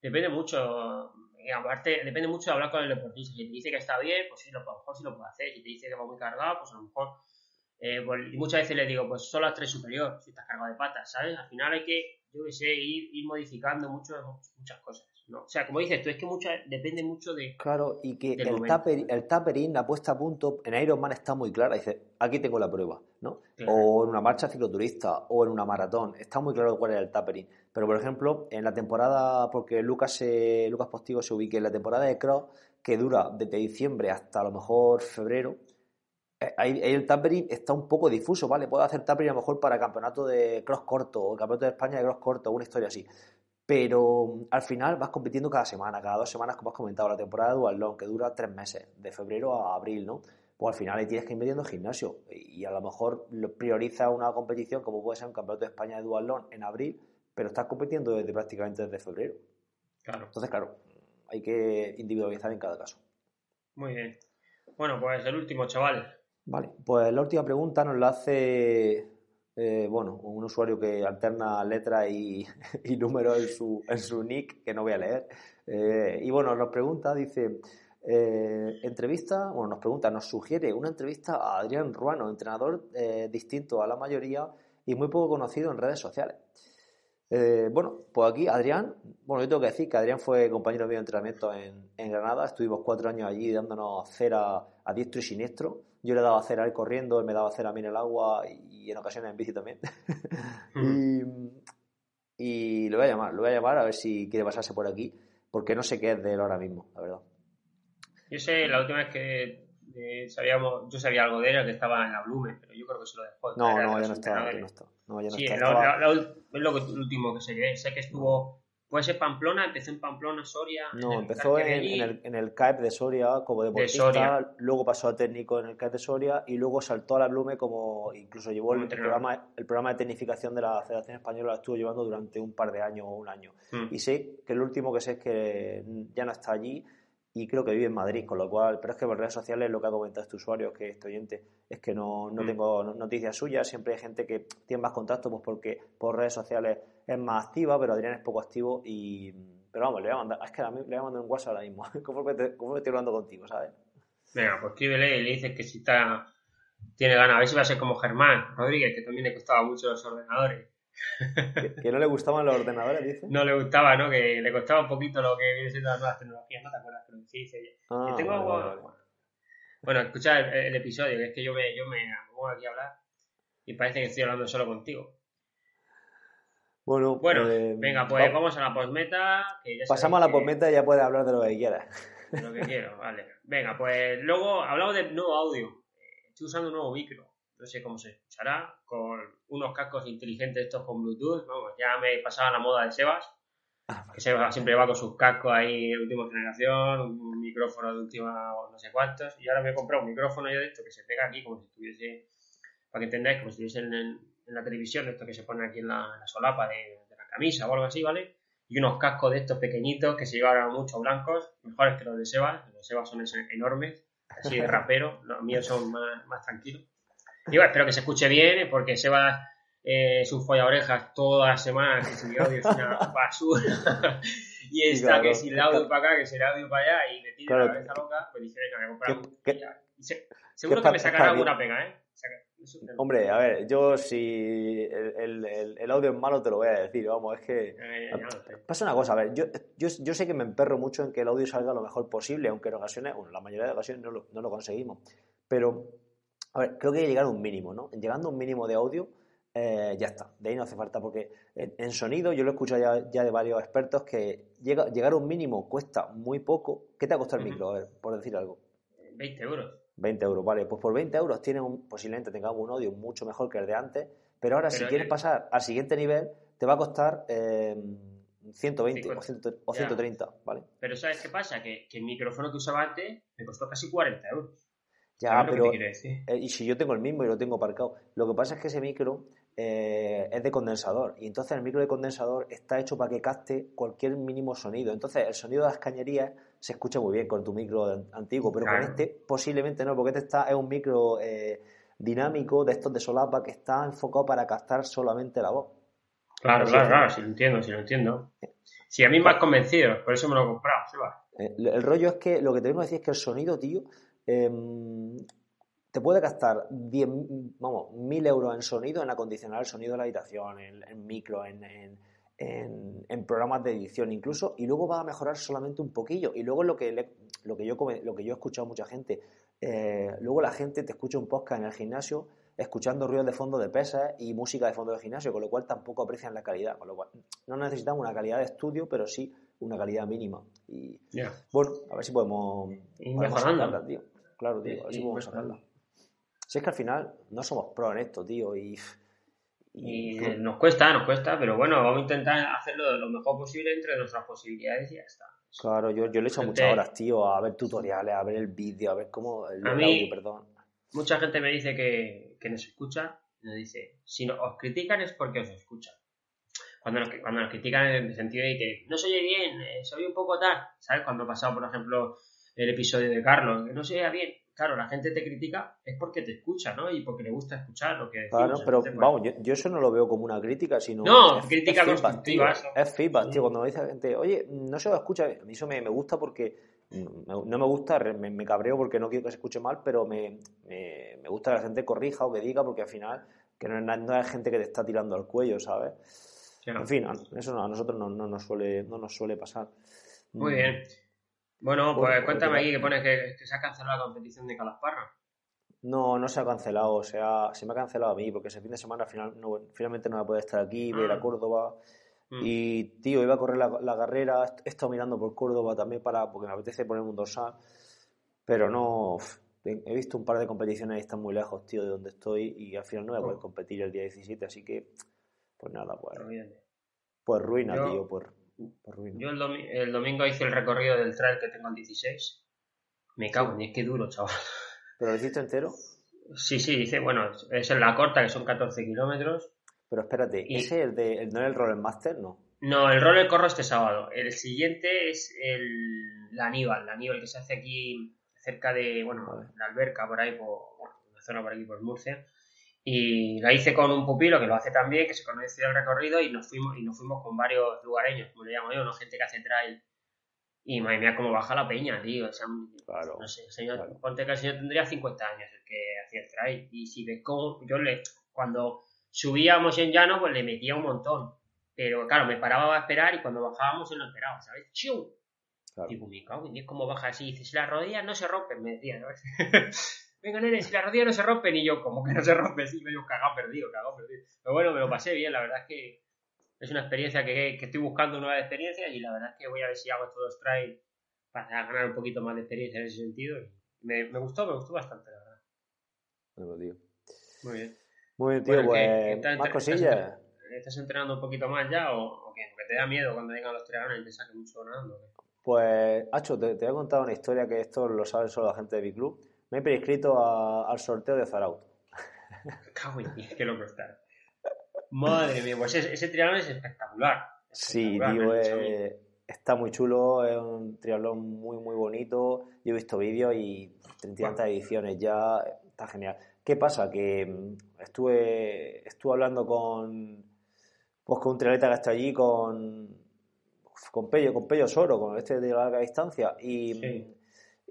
depende mucho, aparte, depende mucho de hablar con el deportista. Si te dice que está bien, pues sí, lo, a lo mejor sí lo puede hacer. Si te dice que va muy cargado, pues a lo mejor. Eh, pues, y muchas veces le digo, pues solo a tres superior, si estás cargado de patas, ¿sabes? Al final hay que, yo que sé, ir, ir modificando mucho, muchas cosas. ¿no? O sea, como dices tú, es que mucha, depende mucho de. Claro, y que el, taper, el tapering, la puesta a punto, en Ironman está muy clara. Dice, aquí tengo la prueba, ¿no? O en una marcha cicloturista, o en una maratón. Está muy claro cuál es el tapering. Pero, por ejemplo, en la temporada, porque Lucas, se, Lucas Postigo se ubique en la temporada de cross, que dura desde diciembre hasta a lo mejor febrero, eh, ahí, el tapering está un poco difuso, ¿vale? Puedo hacer tapering a lo mejor para campeonato de cross corto o campeonato de España de cross corto, una historia así. Pero mm, al final vas compitiendo cada semana, cada dos semanas, como has comentado, la temporada de Dual que dura tres meses, de febrero a abril, ¿no? Pues al final ahí tienes que ir metiendo gimnasio y a lo mejor prioriza una competición como puede ser un campeonato de España de Dual en abril pero estás compitiendo desde prácticamente desde febrero. Claro. Entonces, claro, hay que individualizar en cada caso. Muy bien. Bueno, pues el último, chaval. Vale, pues la última pregunta nos la hace, eh, bueno, un usuario que alterna letra y, <laughs> y números en su, en su nick, que no voy a leer. Eh, y bueno, nos pregunta, dice, eh, entrevista, bueno, nos pregunta, nos sugiere una entrevista a Adrián Ruano, entrenador distinto a la mayoría y muy poco conocido en redes sociales. Bueno, pues aquí Adrián, bueno, yo tengo que decir que Adrián fue compañero mío de entrenamiento en, Granada, estuvimos cuatro años allí dándonos cera a diestro y siniestro. Yo le daba cera a él corriendo, él me daba cera a mí en el agua y, en ocasiones en bici también. <laughs> y, lo voy a llamar, lo voy a llamar a ver si quiere pasarse por aquí, porque no sé qué es de él ahora mismo, la verdad. Yo sé, la última vez que eh, sabíamos, yo sabía algo de él, que estaba en la Blume, pero yo creo que se lo dejó. No, no, ya no está, ya no está. No, sí, es lo, último que sé que sé que estuvo, puede ser Pamplona, empezó en Pamplona, Soria. No, empezó en, el, en el CAEP de Soria como deportista, luego pasó a técnico en el CAEP de Soria y luego saltó a la Blume como, incluso llevó el programa, el programa de tecnificación de la Federación Española, lo estuvo llevando durante un par de años o un año. Hmm. Y sé que el último que sé es que ya no está allí y creo que vive en Madrid, con lo cual, pero es que por redes sociales lo que ha comentado este usuario, que este oyente, es que no, no mm. tengo noticias suyas, siempre hay gente que tiene más contacto, pues porque por redes sociales es más activa, pero Adrián es poco activo y... Pero vamos, le voy a mandar, es que le voy a mandar un WhatsApp ahora mismo, <laughs> ¿Cómo me estoy hablando contigo, ¿sabes? Venga, pues escríbele y le dices que si está, tiene ganas, a ver si va a ser como Germán Rodríguez, que también le costaba mucho los ordenadores <laughs> ¿Que, no le gustaban los ordenadores, dice? No le gustaba, ¿no? Que le costaba un poquito lo que viene siendo las nuevas tecnologías, ¿no te acuerdas? Que lo dice, ah, tengo algo... Bueno, escucha el, episodio, que es que yo me, yo me pongo aquí a hablar y parece que estoy hablando solo contigo. Bueno, bueno eh, venga, pues vamos a la postmeta. pasamos a la postmeta y ya puedes hablar de lo que quieras. De lo que quiero, vale. Venga, pues luego hablamos de nuevo audio. Estoy usando un nuevo micro no sé cómo se escuchará, con unos cascos inteligentes estos con Bluetooth, vamos, ya me pasaba la moda de Sebas, ah, que Sebas siempre va con sus cascos ahí de última generación, un micrófono de última no sé cuántos, y ahora me he comprado un micrófono yo de esto que se pega aquí como si estuviese, para que entendáis, como si estuviese en, la televisión, esto que se pone aquí en la, solapa de, la camisa o algo así, ¿vale? Y unos cascos de estos pequeñitos que se llevan mucho blancos, mejores que los de Sebas, los de Sebas son enormes, así de rapero, los míos son más, más tranquilos. Y espero que se escuche bien, porque se va eh, su folla orejas todas las semanas, que si el audio es una basura. y está que si el audio para acá, que si el audio para allá, y me tira la cabeza loca, pues dice, venga, me comprar un seguro que me sacará alguna pega, ¿eh? Hombre, a ver, yo si el, el, el, audio es malo te lo voy a decir, vamos, es que... Eh, pasa una cosa, a ver, yo, yo, yo, sé que me emperro mucho en que el audio salga lo mejor posible, aunque en ocasiones, bueno, la mayoría de ocasiones no lo, no lo conseguimos, pero a ver, creo que hay que llegar a un mínimo, ¿no? Llegando a un mínimo de audio, eh, ya está. De ahí no hace falta, porque en, sonido, yo lo he escuchado ya, de varios expertos, que llega, llegar a un mínimo cuesta muy poco. ¿Qué te ha costado el micro? A ver, por decir algo. 20 euros. 20 euros, vale. Pues por 20 euros tienes un, posiblemente tengamos un audio mucho mejor que el de antes, pero ahora si quieres pasar al siguiente nivel, te va a costar eh, 120 o, 130, ¿vale? Pero ¿sabes qué pasa? Que, el micrófono que usaba antes me costó casi 40 euros. Ya, pero. Eh, y si yo tengo el mismo y lo tengo aparcado. Lo que pasa es que ese micro eh, es de condensador. Y entonces el micro de condensador está hecho para que capte cualquier mínimo sonido. Entonces el sonido de las cañerías se escucha muy bien con tu micro antiguo, pero con este posiblemente no, porque este está, es un micro eh, dinámico de estos de solapa que está enfocado para captar solamente la voz. Claro, claro, claro, si lo entiendo, si lo entiendo. Si a mí me has convencido, por eso me lo he comprado, El, el rollo es que lo que tenemos que decir es que el sonido, tío, Em, te puede gastar 10, vamos, 1000 euros en sonido, en acondicionar el sonido de la habitación, en, micro, en, en, programas de edición incluso, y luego va a mejorar solamente un poquillo. Y luego lo que, lo que, yo, lo que yo he escuchado a mucha gente, eh, luego la gente te escucha un podcast en el gimnasio escuchando ruidos de fondo de pesas y música de fondo del gimnasio, con lo cual tampoco aprecian la calidad. Con lo cual no necesitamos una calidad de estudio, pero sí una calidad mínima. Y bueno, a ver si podemos, podemos tío. Claro, tío, así podemos sacarla. Si es que al final no somos pro en esto, tío, y... Y, nos cuesta, nos cuesta, pero bueno, vamos a intentar hacerlo lo mejor posible entre nuestras posibilidades y ya está. Claro, yo, yo le he hecho muchas horas, tío, a ver tutoriales, a ver el vídeo, a ver cómo... El, a mí, perdón. Mucha gente me dice que, que nos escucha, nos dice, si no, os critican es porque os escuchan. Cuando nos, cuando nos critican en el sentido de que no se oye bien, eh, se oye un poco tal, ¿sabes? Cuando ha pasado, por ejemplo, el episodio de Carlos, que no se vea bien. Claro, la gente te critica es porque te escucha, ¿no? Y porque le gusta escuchar lo que decimos. Claro, pero vamos, yo, eso no lo veo como una crítica, sino. No, es, crítica constructiva. Es feedback, tío. Cuando me dice la gente, oye, no se lo escucha, a mí eso me, gusta porque. No me gusta, me, cabreo porque no quiero que se escuche mal, pero me, gusta que la gente corrija o que diga, porque al final, que no es, no gente que te está tirando al cuello, ¿sabes? En fin, eso a nosotros no, no, nos suele, no nos suele pasar. Muy bien. Bueno, pues cuéntame aquí que pone que, se ha cancelado la competición de Calasparra. No, no se ha cancelado, o sea, se me ha cancelado a mí, porque ese fin de semana final, no, finalmente no voy a poder estar aquí, voy a ir a ah. Córdoba. Mm. Y, tío, iba a correr la, carrera, he estado mirando por Córdoba también para, porque me apetece ponerme un dorsal, pero no, he visto un par de competiciones y están muy lejos, tío, de donde estoy, y al final no voy a poder oh. competir el día 17, así que, pues nada, pues, pues ruina, tío, pues yo el, domingo hice el recorrido del trail que tengo el 16. Me cago en es que duro, chaval. ¿Pero lo hiciste entero? Sí, sí, dice, bueno, es en la corta, que son 14 kilómetros. Pero espérate, ¿ese el de, no es el Roller Master, no? No, el Roller corro este sábado. El siguiente es el la Aníbal, la Aníbal que se hace aquí cerca de, bueno, la alberca por ahí, por, una zona por aquí por Murcia. Y la hice con un pupilo que lo hace también, que se conoce el recorrido y nos fuimos y nos fuimos con varios lugareños, como le llamo yo, ¿no? gente que hace trail. Y madre mía, cómo baja la peña, tío. O sea, claro, no sé, señor, ponte que el señor tendría 50 años el que hacía el trail. Y si ves cómo, yo le, cuando subíamos en llano, pues le metía un montón. Pero claro, me paraba a esperar y cuando bajábamos él no esperaba, ¿sabes? ¡Chiu! Claro. Pues me cago cómo baja así. Y dices, las rodillas no se rompen, me decía, ¿no? <laughs> <laughs> venga, nene, si las rodillas no se rompen, y yo, como que no se rompen, sí, medio cagado perdido, cagado perdido. Pero bueno, me lo pasé bien, la verdad es que es una experiencia que, que estoy buscando nuevas experiencias y la verdad es que voy a ver si hago estos dos trails para ganar un poquito más de experiencia en ese sentido. Me, me gustó, me gustó bastante, la verdad. Bueno, tío. Muy bien. Muy bien, tío, pues, más cosillas. Estás, entrenando un poquito más ya o, o qué? ¿Que te da miedo cuando vengan los triagones y te saquen mucho ganando? Pues, Hacho, te, te, voy a contar una historia que esto lo sabe solo la gente de mi club me he prescrito al sorteo de Zarauto. Cago en qué loco está. Madre mía, pues ese, triatlón es espectacular. Sí, tío, está muy chulo, es un triatlón muy, muy bonito. Yo he visto vídeos y 30 ediciones ya, está genial. ¿Qué pasa? Que mm, estuve, estuve hablando con, pues, con un triatleta que está allí, con, con Pello, con Pello Soro, con este de larga distancia, y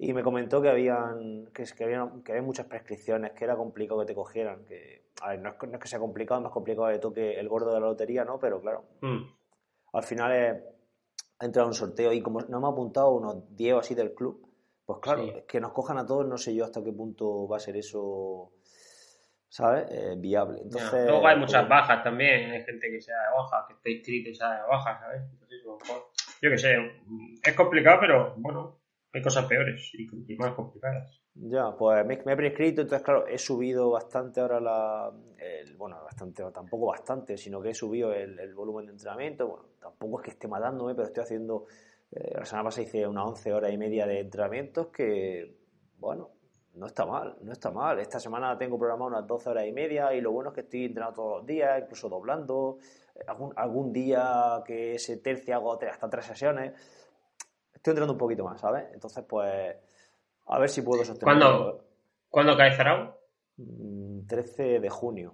y me comentó que habían que, que, habían, que había muchas prescripciones, que era complicado que te cogieran. Que, a ver, no es, no es que sea complicado, es más complicado de toque el gordo de la lotería, ¿no? Pero claro, mm. al final he, entrado en un sorteo y como no me ha apuntado unos 10 así del club, pues claro, es que nos cojan a todos, no sé yo hasta qué punto va a ser eso, ¿sabes? Eh, viable. Entonces, Luego hay muchas bajas también, hay gente que sea de baja, que esté inscrito y sea de baja, ¿sabes? Entonces, yo qué sé, es complicado, pero bueno, hay cosas peores y más complicadas. Ya, pues me, he prescrito, entonces claro, he subido bastante ahora la... bueno, bastante, tampoco bastante, sino que he subido el, volumen de entrenamiento. Bueno, tampoco es que esté matándome, pero estoy haciendo... Eh, la semana pasada hice unas 11 horas y media de entrenamientos que, bueno, no está mal, no está mal. Esta semana tengo programado unas 12 horas y media y lo bueno es que estoy entrenando todos los días, incluso doblando. Algún, algún día que ese tercio hago hasta tres sesiones. Estoy entrenando un poquito más, ¿sabes? Entonces, pues, a ver si puedo sostener. ¿Cuándo, ¿cuándo cae Zarao? 13 mm, de junio.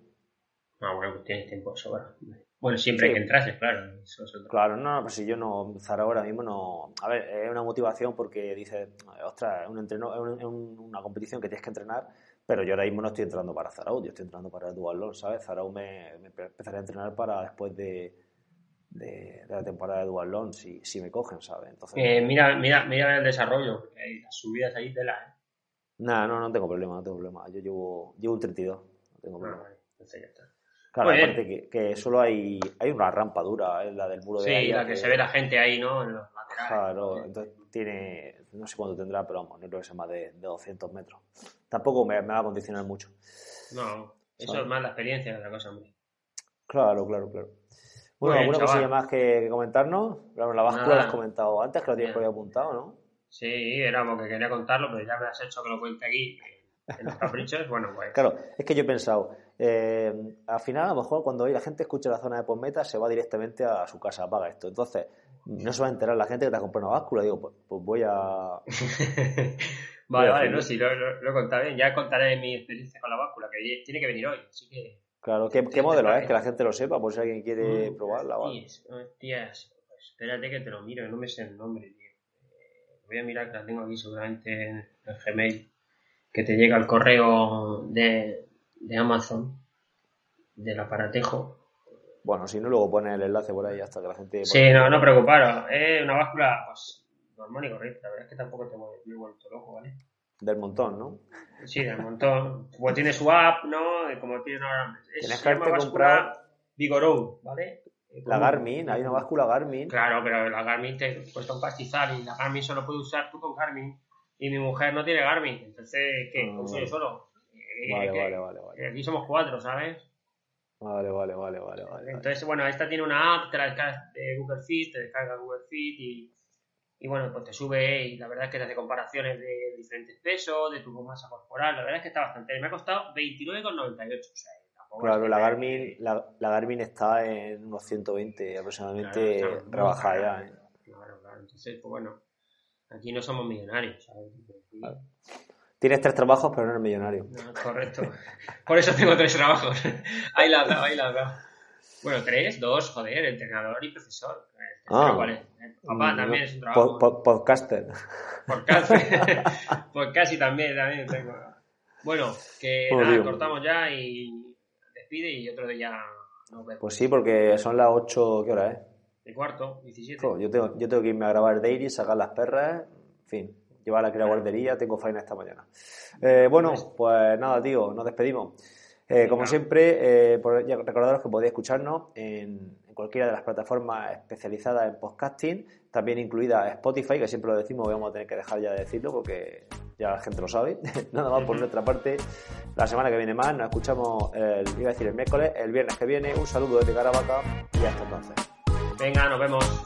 Ah, bueno, pues tienes tiempo de sobra. Bueno, siempre hay que entrase, claro. Claro, no, pues si yo no, Zara ahora mismo no. A ver, es una motivación porque dices, ostras, es, un entreno, es, una competición que tienes que entrenar, pero yo ahora mismo no estoy entrenando para Zarao, yo estoy entrenando para el Dual ¿sabes? Zarao me, me, empezaré a entrenar para después de, de, la temporada de Dual si, si me cogen, ¿sabes? Entonces, eh, mira, mira, mira el desarrollo, porque hay las subidas ahí de la. ¿eh? Nah, no, no tengo problema, no tengo problema. Yo llevo, llevo un 32, no tengo ah, problema. entonces ya está. Claro, aparte que, que, solo hay, hay una rampa dura, es la del muro de Sí, la que, se ve la gente ahí, ¿no? En los laterales. Claro, entonces tiene, no sé cuánto tendrá, pero vamos, no creo que sea más de, de 200 metros. Tampoco me, me, va a condicionar mucho. No, eso es más la experiencia que la cosa, hombre. Claro, claro, claro. Bueno, ¿alguna cosilla más que, comentarnos? Claro, la báscula la has comentado antes, que lo tienes por ahí apuntado, ¿no? Sí, era porque quería contarlo, pero ya me has hecho que lo cuente aquí en los caprichos, <laughs> bueno, pues. Claro, es que yo he pensado, eh, al final, a lo mejor cuando la gente escucha la zona de postmeta, se va directamente a su casa, apaga esto. Entonces, no se va a enterar la gente que te ha comprado una báscula. Digo, pues, pues voy a. <laughs> vale, vale, no, sí, lo, lo, he contado bien. Ya contaré mi experiencia con la báscula, que tiene que venir hoy, así que. Claro, ¿qué, qué modelo es? Que la gente lo sepa, por si alguien quiere mm, probarla. Vale. Tías, pues espérate que te lo miro, no me sé el nombre, tío. Eh, voy a mirar que la tengo aquí seguramente en el Gmail que te llega el correo de, de Amazon, del aparatejo. Bueno, si no, luego pone el enlace por ahí hasta que la gente... Sí, no, no preocuparos. Es una báscula pues, normal y correcta. La verdad es que tampoco te me he vuelto loco, ¿vale? Del montón, ¿no? Sí, del montón. Pues tiene su app, ¿no? Como tiene una... Tienes que haberte comprado... Vigorou, ¿vale? La Garmin, hay una báscula Garmin. Claro, pero la Garmin te cuesta un pastizal y la Garmin solo puede usar tú con Garmin y mi mujer no tiene Garmin, entonces, ¿qué? Ah, ¿Uso yo solo? Vale, vale, vale, vale. Aquí somos cuatro, ¿sabes? Vale, vale, vale, vale, vale. Entonces, bueno, esta tiene una app, te la descargas de Google Fit, te descarga Google Fit y, y bueno, pues te sube y la verdad es que te hace comparaciones de diferentes pesos, de tu masa corporal, la verdad es que está bastante. Me ha costado 29,98, o sea, Claro, la Garmin, la, la, Garmin está en unos 120 aproximadamente rebajada ya. ¿eh? Claro, claro. Entonces, pues bueno, Aquí no somos millonarios, ¿sabes? Tienes tres trabajos, pero no eres millonario. correcto. Por eso tengo tres trabajos. ahí la has ahí la has Bueno, tres, dos, joder, entrenador y profesor. Ah, ¿Cuál es? Papá mm, también es un trabajo. podcaster. <laughs> Podcaster. <laughs> Podcast también, también tengo. Bueno, que oh, nada, cortamos ya y despide y otro día nos vemos. Pues sí, porque son las 8, ¿qué hora es? de cuarto, 17. yo, tengo, yo tengo que irme a grabar daily, sacar las perras, en fin, llevar a la guardería, tengo faena esta mañana. Eh, bueno, pues nada, tío, nos despedimos. Eh, como siempre, eh, recordaros que podéis escucharnos en, cualquiera de las plataformas especializadas en podcasting, también incluida Spotify, que siempre lo decimos, vamos a tener que dejar ya de decirlo porque ya la gente lo sabe. <laughs> Nada más por nuestra parte, la semana que viene más, nos escuchamos, el, iba a decir el miércoles, el viernes que viene. Un saludo desde Caravaca y hasta entonces. Venga, nos vemos.